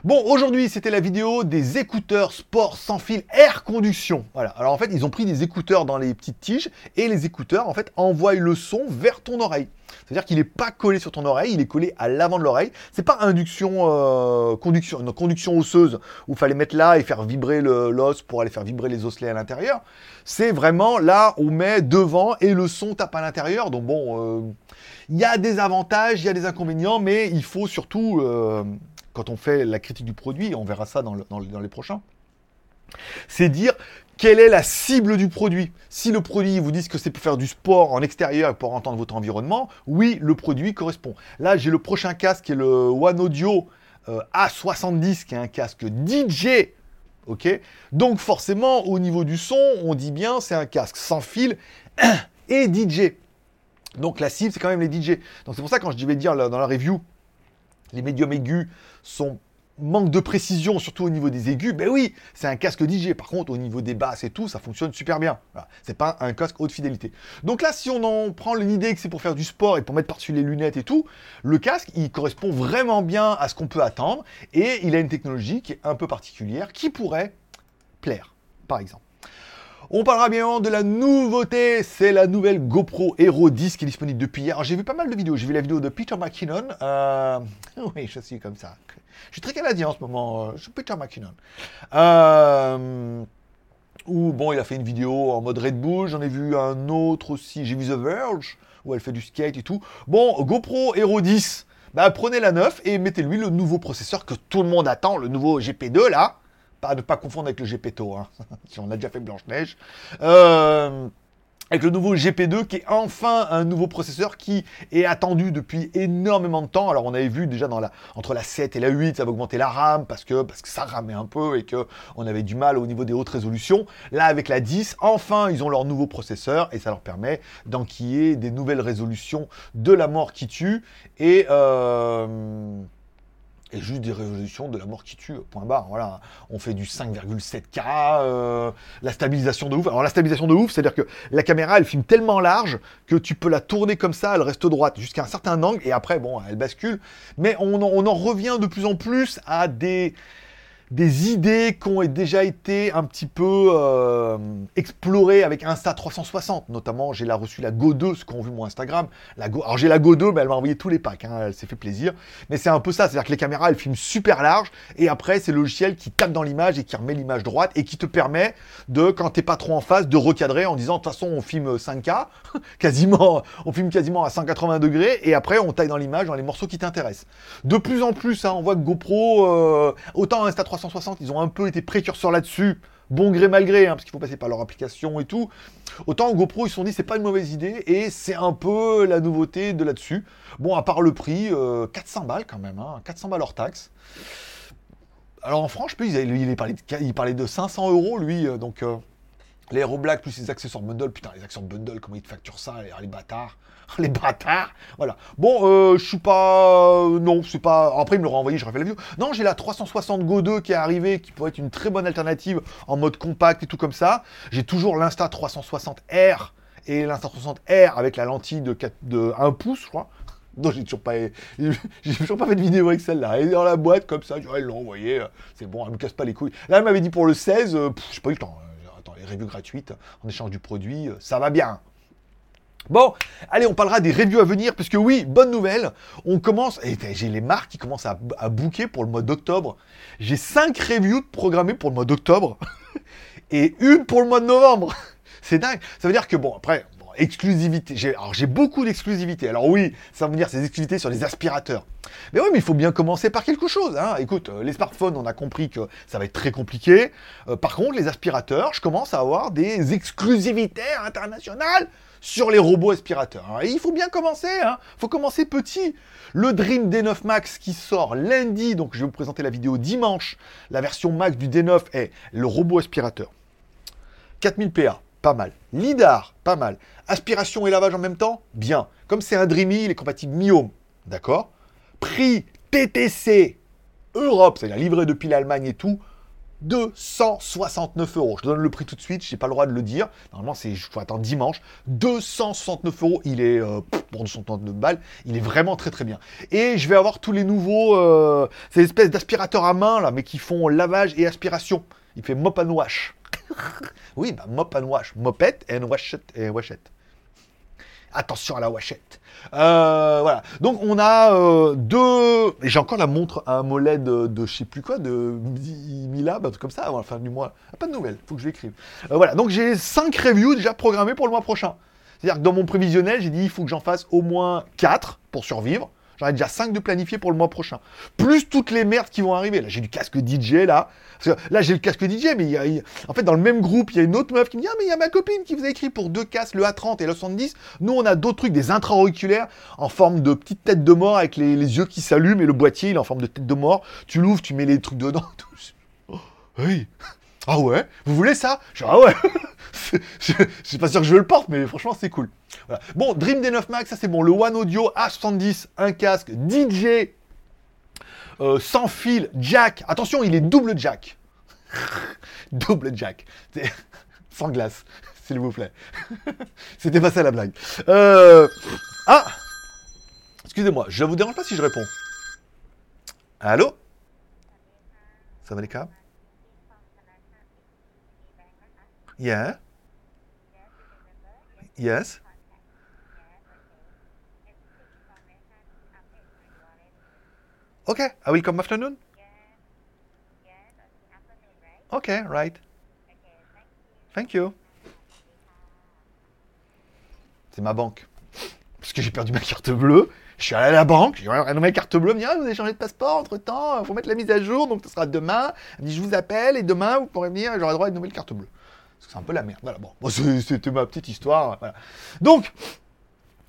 [SPEAKER 1] Bon, aujourd'hui, c'était la vidéo des écouteurs sport sans fil air conduction. Voilà. Alors en fait, ils ont pris des écouteurs dans les petites tiges et les écouteurs en fait envoient le son vers ton oreille. C'est-à-dire qu'il n'est pas collé sur ton oreille, il est collé à l'avant de l'oreille. C'est pas induction, euh, conduction, une conduction osseuse où il fallait mettre là et faire vibrer l'os pour aller faire vibrer les osselets à l'intérieur. C'est vraiment là, on met devant et le son tape à l'intérieur. Donc bon, euh, il y a des avantages, il y a des inconvénients, mais il faut surtout, euh, quand on fait la critique du produit, on verra ça dans les prochains, c'est dire quelle est la cible du produit Si le produit vous dit que c'est pour faire du sport en extérieur pour entendre votre environnement, oui, le produit correspond. Là, j'ai le prochain casque qui est le One Audio euh, A70, qui est un casque DJ. Ok? Donc forcément, au niveau du son, on dit bien c'est un casque sans fil et DJ. Donc la cible, c'est quand même les DJ. Donc c'est pour ça quand je vais dire dans la review, les médiums aigus sont manque de précision, surtout au niveau des aigus, ben oui, c'est un casque DJ. Par contre, au niveau des basses et tout, ça fonctionne super bien. C'est pas un casque haute fidélité. Donc là, si on en prend l'idée que c'est pour faire du sport et pour mettre par-dessus les lunettes et tout, le casque, il correspond vraiment bien à ce qu'on peut attendre et il a une technologie qui est un peu particulière qui pourrait plaire, par exemple. On parlera bien de la nouveauté, c'est la nouvelle GoPro Hero 10 qui est disponible depuis hier. J'ai vu pas mal de vidéos, j'ai vu la vidéo de Peter McKinnon. Euh, oui, je suis comme ça. Je suis très canadien en ce moment, euh, je suis Peter McKinnon. Euh... Où, bon, il a fait une vidéo en mode Red Bull, j'en ai vu un autre aussi, j'ai vu The Verge, où elle fait du skate et tout. Bon, GoPro Hero 10, bah, prenez la 9 et mettez-lui le nouveau processeur que tout le monde attend, le nouveau GP2 là. Pas ne pas confondre avec le GPTO, hein, si on a déjà fait Blanche-Neige. Euh, avec le nouveau GP2 qui est enfin un nouveau processeur qui est attendu depuis énormément de temps. Alors on avait vu déjà dans la, entre la 7 et la 8, ça va augmenter la RAM parce que, parce que ça ramait un peu et qu'on avait du mal au niveau des hautes résolutions. Là avec la 10, enfin ils ont leur nouveau processeur et ça leur permet d'enquiller des nouvelles résolutions de la mort qui tue. Et... Euh, et juste des résolutions de la mort qui tue, point barre. Voilà, on fait du 5,7K, euh, la stabilisation de ouf. Alors la stabilisation de ouf, c'est-à-dire que la caméra, elle filme tellement large que tu peux la tourner comme ça, elle reste droite jusqu'à un certain angle, et après, bon, elle bascule. Mais on en revient de plus en plus à des des idées qui ont déjà été un petit peu euh, explorées avec Insta 360. Notamment, j'ai reçu la Go 2, ce qu'ont vu mon Instagram. La Go... Alors j'ai la Go 2, mais elle m'a envoyé tous les packs, hein, elle s'est fait plaisir. Mais c'est un peu ça, c'est-à-dire que les caméras, elles filment super large, et après, c'est le logiciel qui tape dans l'image et qui remet l'image droite, et qui te permet de, quand t'es pas trop en face, de recadrer en disant, de toute façon, on filme 5K, quasiment, on filme quasiment à 180 degrés, et après, on taille dans l'image dans les morceaux qui t'intéressent. De plus en plus, hein, on voit que GoPro, euh, autant Insta 360, 360, ils ont un peu été précurseurs là-dessus, bon gré mal gré, hein, parce qu'il faut passer par leur application et tout. Autant GoPro, ils se sont dit c'est pas une mauvaise idée et c'est un peu la nouveauté de là-dessus. Bon, à part le prix, 400 euh, balles quand même, 400 hein, balles hors taxe. Alors en France, je il, il, parlait de, il parlait de 500 euros lui, euh, donc euh, les Black plus les accessoires bundle, putain les accessoires bundle, comment ils te facturent ça, les bâtards. les bâtards. Voilà. Bon, euh, je suis pas. Euh, non, c'est pas. Après, il me l'aura envoyé, je refais la vidéo. Non, j'ai la 360 Go 2 qui est arrivée, qui pourrait être une très bonne alternative en mode compact et tout comme ça. J'ai toujours l'Insta 360R et l'Insta 360R avec la lentille de, 4, de 1 pouce, je crois. Non, j'ai toujours pas, toujours pas fait de vidéo avec celle-là. Elle est dans la boîte comme ça. Elle l'a envoyé. C'est bon, elle me casse pas les couilles. Là, elle m'avait dit pour le 16. Je j'ai pas eu le temps. Attends, les reviews gratuites en échange du produit, ça va bien. Bon, allez, on parlera des reviews à venir, puisque oui, bonne nouvelle, on commence, et j'ai les marques qui commencent à, à booker pour le mois d'octobre. J'ai 5 reviews programmées pour le mois d'octobre, et une pour le mois de novembre. C'est dingue. Ça veut dire que, bon, après, exclusivité. Alors j'ai beaucoup d'exclusivité. Alors oui, ça veut dire ces exclusivités sur les aspirateurs. Mais oui, mais il faut bien commencer par quelque chose. Hein. Écoute, euh, les smartphones, on a compris que ça va être très compliqué. Euh, par contre, les aspirateurs, je commence à avoir des exclusivités internationales sur les robots aspirateurs. il faut bien commencer, il hein. faut commencer petit. Le Dream D9 Max qui sort lundi, donc je vais vous présenter la vidéo dimanche. La version Max du D9 est le robot aspirateur. 4000 PA, pas mal. LIDAR, pas mal. Aspiration et lavage en même temps, bien. Comme c'est un Dreamy, il est compatible Mi Home, d'accord? Prix TTC Europe, c'est-à-dire livré depuis l'Allemagne et tout, 269 euros. Je donne le prix tout de suite, j'ai pas le droit de le dire. Normalement, c'est, faut attendre dimanche. 269 euros, il est, euh, pour 269 balles, il est vraiment très très bien. Et je vais avoir tous les nouveaux, euh, ces espèces d'aspirateurs à main, là, mais qui font lavage et aspiration. Il fait mop. Oui, bah, mop and wash. Mopette and washette et washette. Attention à la washette. Euh, voilà. Donc on a euh, deux. J'ai encore la montre à un mollet de, de je sais plus quoi, de Mila, un truc comme ça avant la fin du mois. Ah, pas de nouvelles, faut que je l'écrive. Euh, voilà. Donc j'ai cinq reviews déjà programmées pour le mois prochain. C'est-à-dire que dans mon prévisionnel, j'ai dit il faut que j'en fasse au moins 4 pour survivre. J'en ai déjà 5 de planifiés pour le mois prochain. Plus toutes les merdes qui vont arriver. Là, j'ai du casque DJ, là. là, j'ai le casque DJ, mais y a, en fait, dans le même groupe, il y a une autre meuf qui me dit Ah, mais il y a ma copine qui vous a écrit pour deux casques, le A30 et le 70. Nous, on a d'autres trucs, des intra-auriculaires en forme de petite tête de mort avec les, yeux qui s'allument et le boîtier, il est en forme de tête de mort. Tu l'ouvres, tu mets les trucs dedans. Oui. Ah ouais? Vous voulez ça? Je ah ouais Je suis pas sûr que je le porte, mais franchement, c'est cool. Bon, Dream D9 Max, ça c'est bon. Le One Audio A70, un casque, DJ, euh, sans fil, jack. Attention, il est double jack. double jack. Sans glace, s'il vous plaît. C'était pas ça la blague. Euh, ah Excusez-moi, je vous dérange pas si je réponds. Allô? Ça va les câbles Yeah Yes Okay, I will come afternoon. Okay, right. Thank you. C'est ma banque. Parce que j'ai perdu ma carte bleue. Je suis allé à la banque, j'ai renommé ma carte bleue, me dit, ah, vous avez changé de passeport entre temps, il faut mettre la mise à jour, donc ce sera demain. Elle me dit, je vous appelle et demain vous pourrez venir, j'aurai droit à une nouvelle carte bleue. C'est un peu la merde. Voilà, bon, c'était ma petite histoire. Voilà. Donc,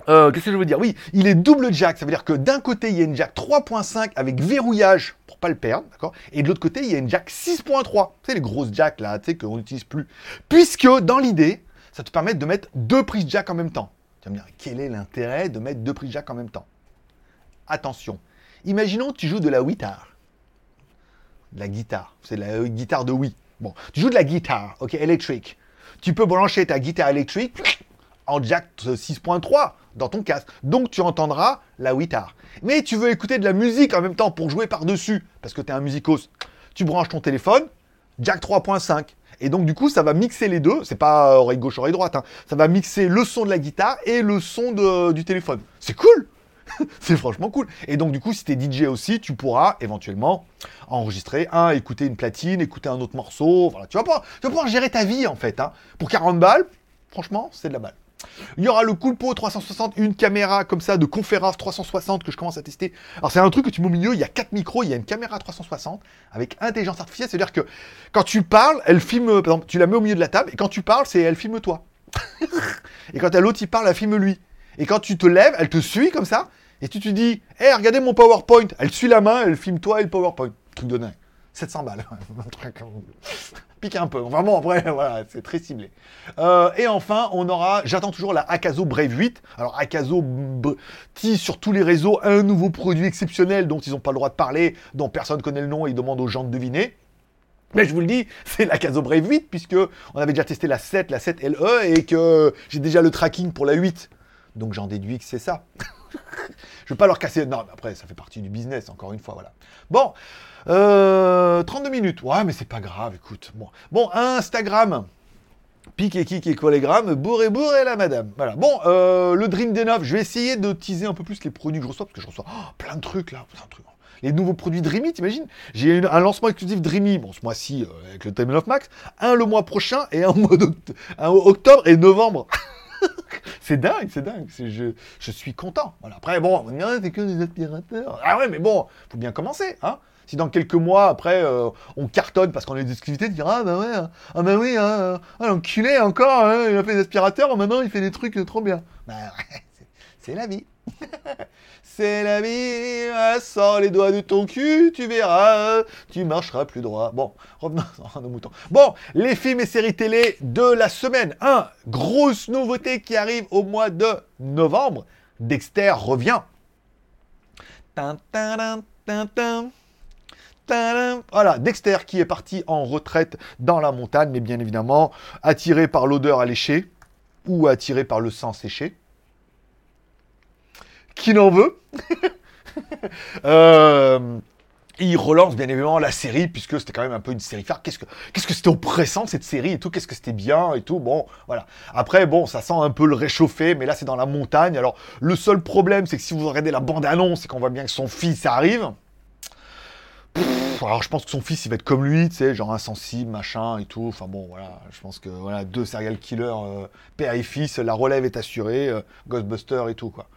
[SPEAKER 1] euh, qu'est-ce que je veux dire? Oui, il est double jack, ça veut dire que d'un côté, il y a une jack 3.5 avec verrouillage pour pas le perdre, d'accord? Et de l'autre côté, il y a une jack 6.3. Tu sais, les grosses jacks là, tu sais, qu'on n'utilise plus. Puisque, dans l'idée, ça te permet de mettre deux prises jack en même temps. Tu vas me dire, quel est l'intérêt de mettre deux prises jack en même temps? Attention, imaginons que tu joues de la guitare. De la guitare, c'est la euh, guitare de Wii. Bon, tu joues de la guitare, ok, électrique. Tu peux brancher ta guitare électrique en jack 6.3 dans ton casque. Donc tu entendras la guitare. Mais tu veux écouter de la musique en même temps pour jouer par-dessus, parce que tu es un musicos. Tu branches ton téléphone, jack 3.5. Et donc du coup, ça va mixer les deux. C'est pas oreille gauche, oreille droite. Hein. Ça va mixer le son de la guitare et le son du téléphone. C'est cool c'est franchement cool. Et donc, du coup, si t'es DJ aussi, tu pourras éventuellement enregistrer un, écouter une platine, écouter un autre morceau. Voilà, tu vas pouvoir, tu vas gérer ta vie en fait. Hein. Pour 40 balles, franchement, c'est de la balle. Il y aura le Coolpo 360, une caméra comme ça de conférence 360 que je commence à tester. Alors c'est un truc que tu mets au milieu, il y a quatre micros, il y a une caméra 360 avec intelligence artificielle, c'est-à-dire que quand tu parles, elle filme, par exemple, tu la mets au milieu de la table et quand tu parles, c'est elle filme toi. et quand l'autre il parle, elle filme lui. Et quand tu te lèves, elle te suit comme ça et tu te dis, hé, regardez mon PowerPoint, elle suit la main, elle filme toi et le PowerPoint. Truc de dingue. 700 balles. Pique un peu. Vraiment, vrai, voilà, c'est très ciblé. Euh, et enfin, on aura, j'attends toujours la Akazo Brave 8. Alors, Akazo tease sur tous les réseaux un nouveau produit exceptionnel dont ils n'ont pas le droit de parler, dont personne ne connaît le nom et ils demandent aux gens de deviner. Mais je vous le dis, c'est la Caso Brave 8, puisque on avait déjà testé la 7, la 7 LE, et que j'ai déjà le tracking pour la 8. Donc j'en déduis que c'est ça. je veux pas leur casser. Non, mais après, ça fait partie du business, encore une fois, voilà. Bon, 32 euh, minutes. Ouais, mais c'est pas grave, écoute. Bon, Instagram. Pique et kick et collégramme, bourré bourré la madame. Voilà. Bon, euh, le Dream D9, je vais essayer de teaser un peu plus les produits que je reçois, parce que je reçois oh, plein de trucs là. Les nouveaux produits Dreamy, t'imagines? J'ai un lancement exclusif Dreamy, bon, ce mois-ci euh, avec le Dream 9 Max, un le mois prochain et un mois d'octobre et novembre. c'est dingue, c'est dingue. Je, suis content. Après, bon, c'est que des aspirateurs. Ah ouais, mais bon, faut bien commencer, hein. Si dans quelques mois, après, euh, on cartonne parce qu'on a des exclusivités, de dire Ah bah ouais, hein. ah bah oui, hein, ah, l'enculé encore, hein, il a fait des aspirateurs, maintenant il fait des trucs trop bien. Bah ouais, c'est la vie. c'est la vie, sors les doigts de ton cul, tu verras, tu marcheras plus droit. Bon, revenons à nos moutons. Bon, les films et séries télé de la semaine. Un, grosse nouveauté qui arrive au mois de novembre. Dexter revient. Voilà, Dexter qui est parti en retraite dans la montagne, mais bien évidemment attiré par l'odeur alléchée ou attiré par le sang séché qui n'en veut. euh, il relance bien évidemment la série, puisque c'était quand même un peu une série phare. Qu'est-ce que que c'était oppressant cette série et tout, qu'est-ce que c'était bien et tout. Bon, voilà. Après, bon, ça sent un peu le réchauffer, mais là c'est dans la montagne. Alors, le seul problème, c'est que si vous regardez la bande-annonce et qu'on voit bien que son fils arrive. alors je pense que son fils il va être comme lui, tu sais, genre insensible, machin et tout. Enfin bon, voilà, je pense que voilà, deux serial killers, euh, père et fils, la relève est assurée, euh, Ghostbuster et tout quoi.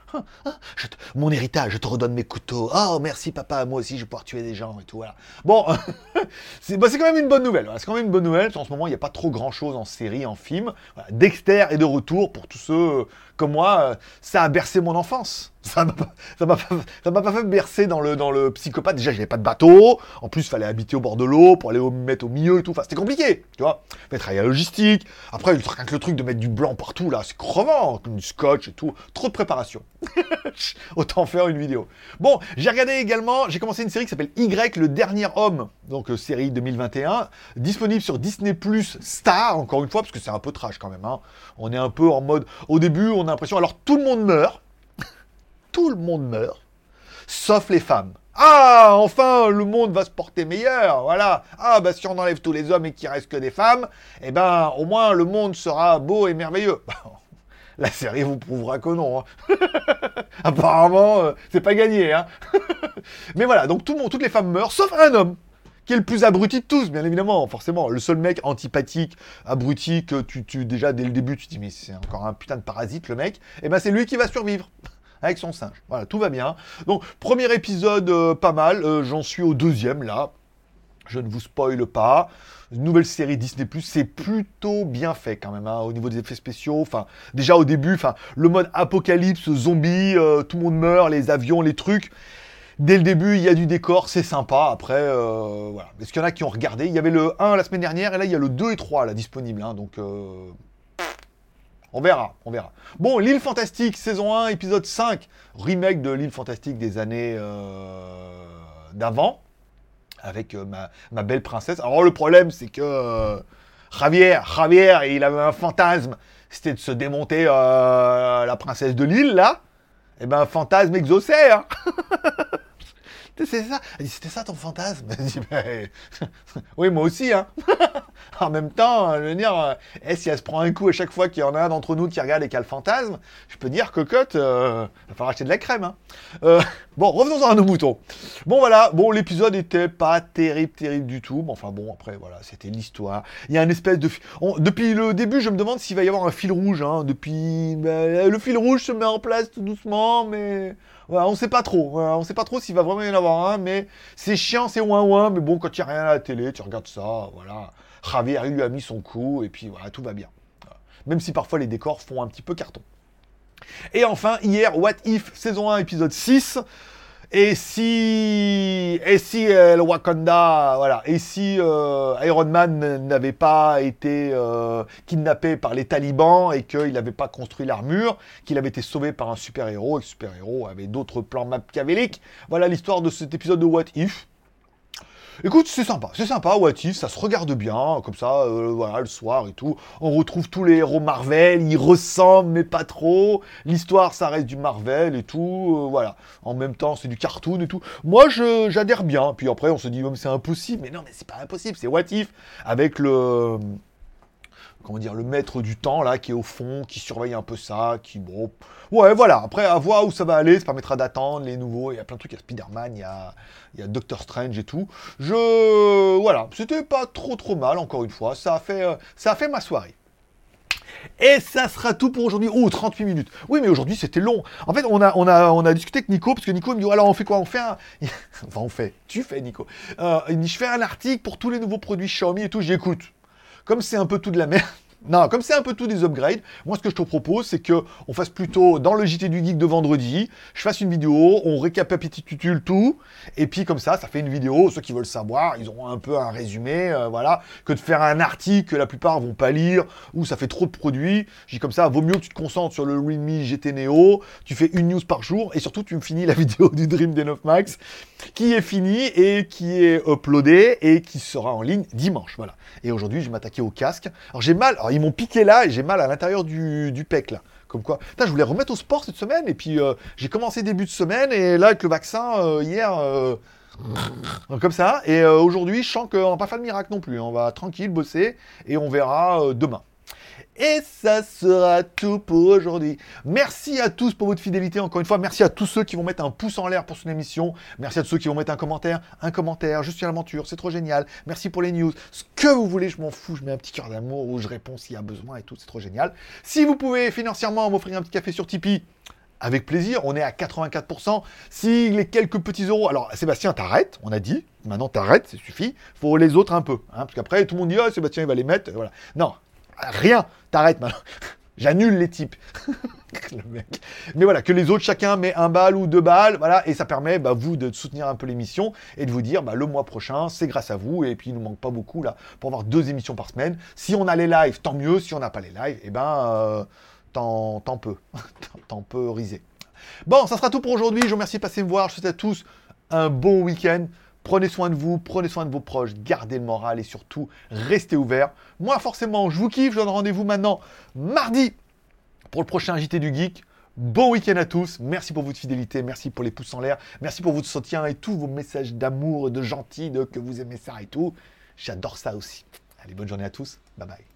[SPEAKER 1] Mon héritage, je te redonne mes couteaux. Oh, merci papa, moi aussi je vais pouvoir tuer des gens et tout. Voilà. Bon, c'est bah, c'est quand même une bonne nouvelle. C'est quand même une bonne nouvelle. En ce moment, il n'y a pas trop grand chose en série, en film. Dexter est de retour pour tous ceux comme moi. euh, Ça a bercé mon enfance. Ça m'a pas, fait bercer dans le, dans le psychopathe. Déjà, j'avais pas de bateau. En plus, il fallait habiter au bord de l'eau pour aller au, me mettre au milieu et tout. C'était compliqué, tu vois. Travailler à la logistique. Après, rien que le truc de mettre du blanc partout, là, c'est crevant. Du scotch et tout. Trop de préparation. Autant faire une vidéo. Bon, j'ai regardé également, j'ai commencé une série qui s'appelle Y, le dernier homme. Donc, euh, série 2021. Disponible sur Disney Plus Star, encore une fois, parce que c'est un peu trash quand même. hein. On est un peu en mode. Au début, on a l'impression. Alors, tout le monde meurt. Tout le monde meurt. Sauf les femmes. Ah, enfin, le monde va se porter meilleur, voilà. Ah, bah si on enlève tous les hommes et qu'il reste que des femmes, eh ben, au moins, le monde sera beau et merveilleux. La série vous prouvera que non. hein. Apparemment, euh, c'est pas gagné. Hein. Mais voilà, donc tout le monde, toutes les femmes meurent, sauf un homme, qui est le plus abruti de tous, bien évidemment, forcément. Le seul mec antipathique, abruti, que tu, déjà dès le début, tu dis, mais c'est encore un putain de parasite, le mec. Et ben, c'est lui qui va survivre. Avec son singe. Voilà, tout va bien. Donc, premier épisode, euh, pas mal. Euh, J'en suis au deuxième, là. Je ne vous spoile pas. Nouvelle série Disney+, c'est plutôt bien fait quand même, hein, au niveau des effets spéciaux. Enfin, déjà au début, enfin, le mode apocalypse, zombie, euh, tout le monde meurt, les avions, les trucs. Dès le début, il y a du décor, c'est sympa. Après, voilà. Est-ce qu'il y en a qui ont regardé? Il y avait le 1 la semaine dernière, et là, il y a le 2 et 3 là, disponibles. hein, donc, on verra, on verra. Bon, L'île Fantastique, saison 1, épisode 5. Remake de L'île Fantastique des années euh, d'avant avec euh, ma, belle princesse. Alors le problème, c'est que euh, Javier, Javier, il avait un fantasme, c'était de se démonter la princesse de l'île, là. Et ben, fantasme exaucé, hein. C'est ça. C'était ça ton fantasme? Oui, moi aussi, hein. en même temps, je veux dire, euh, eh, si elle se prend un coup à chaque fois qu'il y en a un d'entre nous qui regarde et qui a le fantasme, je peux dire, cocotte, euh, va falloir acheter de la crème. Hein. Euh, bon, revenons à nos moutons. Bon, voilà, bon, l'épisode était pas terrible, terrible du tout. Mais enfin, bon, après, voilà, c'était l'histoire. Il y a un espèce de. depuis le début, je me demande s'il va y avoir un fil rouge. Hein. Depuis. ben, le fil rouge se met en place tout doucement, mais. Voilà, on sait pas trop. Voilà, on sait pas trop s'il va vraiment y en avoir un, mais c'est chiant, c'est ouin ouin. Mais bon, quand il n'y a rien à la télé, tu regardes ça, voilà. Javier il lui a mis son coup, et puis voilà, tout va bien. Même si parfois les décors font un petit peu carton. Et enfin, hier, What If, saison 1, épisode 6. Et si, et si euh, le Wakanda, voilà, et si euh, Iron Man n'avait pas été euh, kidnappé par les talibans et qu'il n'avait pas construit l'armure, qu'il avait été sauvé par un super-héros et que ce super-héros avait d'autres plans machiavéliques. Voilà l'histoire de cet épisode de What If. Écoute, c'est sympa, c'est sympa, What If, ça se regarde bien, comme ça, euh, voilà, le soir et tout. On retrouve tous les héros Marvel, ils ressemblent, mais pas trop. L'histoire, ça reste du Marvel et tout, euh, voilà. En même temps, c'est du cartoon et tout. Moi, j'adhère bien. Puis après, on se dit, mais c'est impossible. Mais non, mais c'est pas impossible, c'est What If, avec le comment dire, le maître du temps, là, qui est au fond, qui surveille un peu ça, qui, bon... Ouais, voilà, après, à voir où ça va aller, ça permettra d'attendre les nouveaux, il y a plein de trucs, il y a Spider-Man, il y a, il y a Doctor Strange et tout. Je... Voilà, c'était pas trop trop mal, encore une fois, ça a fait, euh, ça fait ma soirée. Et ça sera tout pour aujourd'hui. Oh, 38 minutes. Oui, mais aujourd'hui, c'était long. En fait, on a, on, a, on a discuté avec Nico, parce que Nico me dit, alors on fait quoi? On fait un... Enfin, on fait. Tu fais, Nico. Euh, je fais un article pour tous les nouveaux produits Xiaomi et tout. J'écoute comme c'est un peu tout de la merde. Non, comme c'est un peu tout des upgrades, moi ce que je te propose, c'est que on fasse plutôt dans le JT du Geek de vendredi, je fasse une vidéo, on récapitule tout, et puis comme ça, ça fait une vidéo. Ceux qui veulent savoir, ils auront un peu un résumé, euh, voilà, que de faire un article que la plupart vont pas lire, ou ça fait trop de produits. Je dis comme ça, vaut mieux que tu te concentres sur le Realme GT Neo, tu fais une news par jour, et surtout tu me finis la vidéo du Dream D9 Max, qui est finie et qui est uploadée et qui sera en ligne dimanche, voilà. Et aujourd'hui, je vais m'attaquer au casque. Alors j'ai mal, ils m'ont piqué là et j'ai mal à l'intérieur du, du pec là. Comme quoi, je voulais remettre au sport cette semaine et puis euh, j'ai commencé début de semaine et là avec le vaccin euh, hier, euh, comme ça. Et aujourd'hui, je sens qu'on va pas faire de miracle non plus. On va tranquille bosser et on verra demain. Et ça sera tout pour aujourd'hui. Merci à tous pour votre fidélité. Encore une fois, merci à tous ceux qui vont mettre un pouce en l'air pour son émission. Merci à tous ceux qui vont mettre un commentaire. Un commentaire, je suis à l'aventure, c'est trop génial. Merci pour les news. Ce que vous voulez, je m'en fous. Je mets un petit cœur d'amour où je réponds s'il y a besoin et tout, c'est trop génial. Si vous pouvez financièrement m'offrir un petit café sur Tipeee, avec plaisir, on est à 84%. Si les quelques petits euros... Alors, Sébastien, t'arrêtes, on a dit. Maintenant, t'arrêtes, ça suffit. faut les autres un peu. Hein, parce qu'après, tout le monde dit, oh, Sébastien, il va les mettre. Voilà. Non, rien, t'arrêtes maintenant. J'annule les types. Mais voilà, que les autres, chacun met un bal ou deux balles, voilà, et ça permet, bah, vous, de soutenir un peu l'émission et de vous dire, bah, le mois prochain, c'est grâce à vous, et puis il nous manque pas beaucoup, là, pour avoir deux émissions par semaine. Si on a les lives, tant mieux. Si on n'a pas les lives, eh ben, euh, tant, tant peu. tant peu risé. Bon, ça sera tout pour aujourd'hui. Je vous remercie de passer me voir. Je vous souhaite à tous un bon week-end. Prenez soin de vous, prenez soin de vos proches, gardez le moral et surtout, restez ouverts. Moi, forcément, je vous kiffe. Je donne rendez-vous maintenant mardi pour le prochain JT du Geek. Bon week-end à tous. Merci pour votre fidélité. Merci pour les pouces en l'air. Merci pour votre soutien et tous vos messages d'amour, de gentil, de que vous aimez ça et tout. J'adore ça aussi. Allez, bonne journée à tous. Bye bye.